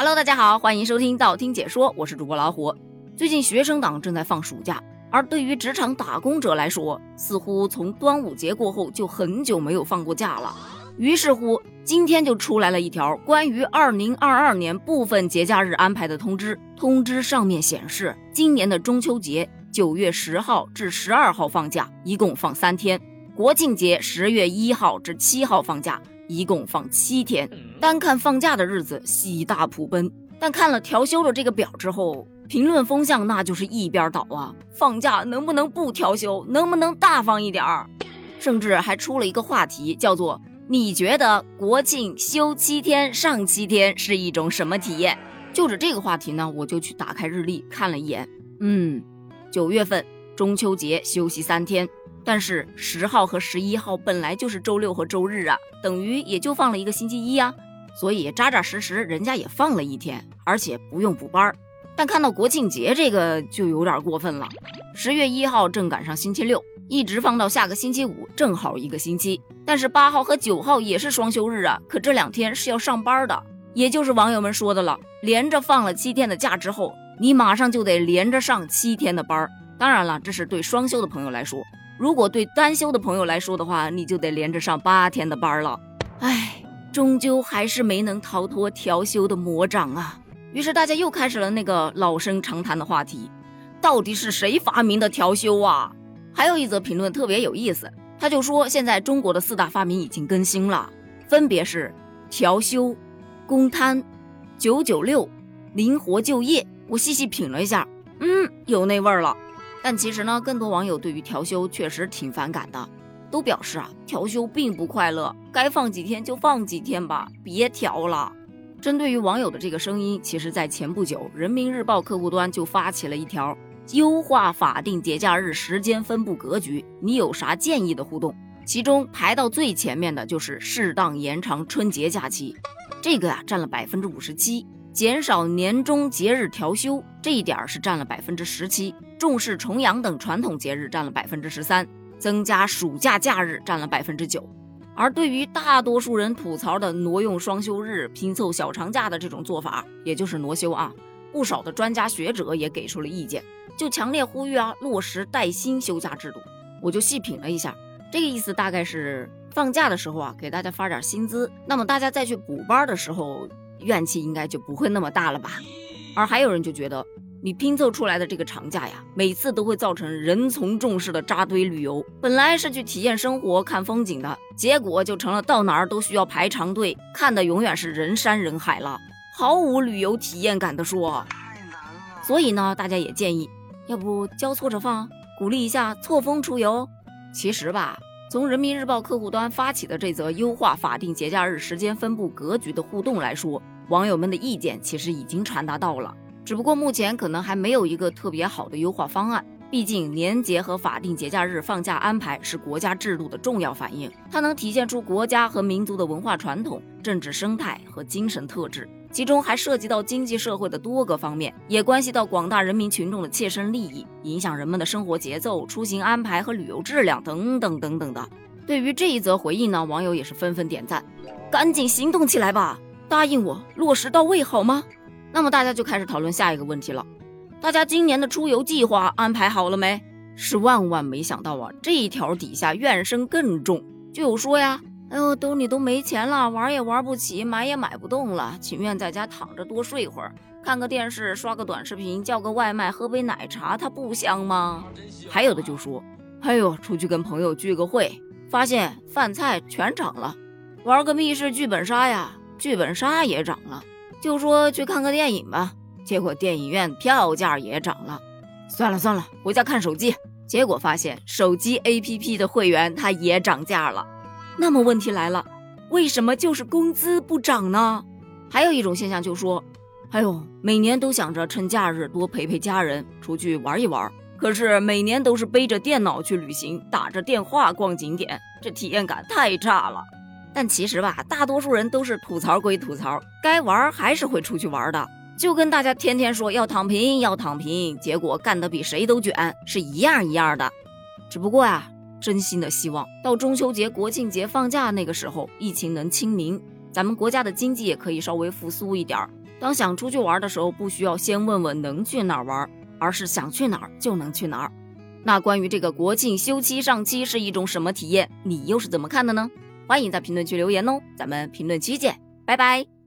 Hello，大家好，欢迎收听道听解说，我是主播老虎。最近学生党正在放暑假，而对于职场打工者来说，似乎从端午节过后就很久没有放过假了。于是乎，今天就出来了一条关于二零二二年部分节假日安排的通知。通知上面显示，今年的中秋节九月十号至十二号放假，一共放三天；国庆节十月一号至七号放假。一共放七天，单看放假的日子喜大普奔，但看了调休的这个表之后，评论风向那就是一边倒啊！放假能不能不调休？能不能大方一点儿？甚至还出了一个话题，叫做“你觉得国庆休七天上七天是一种什么体验？”就着这个话题呢，我就去打开日历看了一眼，嗯，九月份中秋节休息三天。但是十号和十一号本来就是周六和周日啊，等于也就放了一个星期一呀，所以扎扎实实人家也放了一天，而且不用补班儿。但看到国庆节这个就有点过分了，十月一号正赶上星期六，一直放到下个星期五，正好一个星期。但是八号和九号也是双休日啊，可这两天是要上班的，也就是网友们说的了，连着放了七天的假之后，你马上就得连着上七天的班儿。当然了，这是对双休的朋友来说。如果对单休的朋友来说的话，你就得连着上八天的班了。唉，终究还是没能逃脱调休的魔掌啊。于是大家又开始了那个老生常谈的话题：到底是谁发明的调休啊？还有一则评论特别有意思，他就说现在中国的四大发明已经更新了，分别是调休、公摊、九九六、灵活就业。我细细品了一下，嗯，有那味儿了。但其实呢，更多网友对于调休确实挺反感的，都表示啊，调休并不快乐，该放几天就放几天吧，别调了。针对于网友的这个声音，其实在前不久，人民日报客户端就发起了一条优化法定节假日时间分布格局，你有啥建议的互动？其中排到最前面的就是适当延长春节假期，这个啊占了百分之五十七。减少年终节日调休这一点是占了百分之十七，重视重阳等传统节日占了百分之十三，增加暑假假日占了百分之九。而对于大多数人吐槽的挪用双休日拼凑小长假的这种做法，也就是挪休啊，不少的专家学者也给出了意见，就强烈呼吁啊落实带薪休假制度。我就细品了一下，这个意思大概是放假的时候啊给大家发点薪资，那么大家再去补班的时候。怨气应该就不会那么大了吧？而还有人就觉得，你拼凑出来的这个长假呀，每次都会造成人从众式的扎堆旅游。本来是去体验生活、看风景的，结果就成了到哪儿都需要排长队，看的永远是人山人海了，毫无旅游体验感的说。所以呢，大家也建议，要不交错着放，鼓励一下错峰出游。其实吧。从人民日报客户端发起的这则优化法定节假日时间分布格局的互动来说，网友们的意见其实已经传达到了，只不过目前可能还没有一个特别好的优化方案。毕竟年节和法定节假日放假安排是国家制度的重要反映，它能体现出国家和民族的文化传统、政治生态和精神特质。其中还涉及到经济社会的多个方面，也关系到广大人民群众的切身利益，影响人们的生活节奏、出行安排和旅游质量等等等等的。对于这一则回应呢，网友也是纷纷点赞，赶紧行动起来吧，答应我落实到位好吗？那么大家就开始讨论下一个问题了，大家今年的出游计划安排好了没？是万万没想到啊，这一条底下怨声更重，就有说呀。哎呦，兜里都没钱了，玩也玩不起，买也买不动了，情愿在家躺着多睡会儿，看个电视，刷个短视频，叫个外卖，喝杯奶茶，它不香吗？还有的就说，哎呦，出去跟朋友聚个会，发现饭菜全涨了，玩个密室剧本杀呀，剧本杀也涨了。就说去看个电影吧，结果电影院票价也涨了。算了算了，回家看手机，结果发现手机 APP 的会员它也涨价了。那么问题来了，为什么就是工资不涨呢？还有一种现象就说，哎呦，每年都想着趁假日多陪陪家人，出去玩一玩，可是每年都是背着电脑去旅行，打着电话逛景点，这体验感太差了。但其实吧，大多数人都是吐槽归吐槽，该玩还是会出去玩的。就跟大家天天说要躺平，要躺平，结果干得比谁都卷是一样一样的。只不过呀，真心的希望到中秋节、国庆节放假那个时候，疫情能清零，咱们国家的经济也可以稍微复苏一点儿。当想出去玩的时候，不需要先问问能去哪儿玩，而是想去哪儿就能去哪儿。那关于这个国庆休七上七是一种什么体验，你又是怎么看的呢？欢迎在评论区留言哦咱们评论区见拜拜。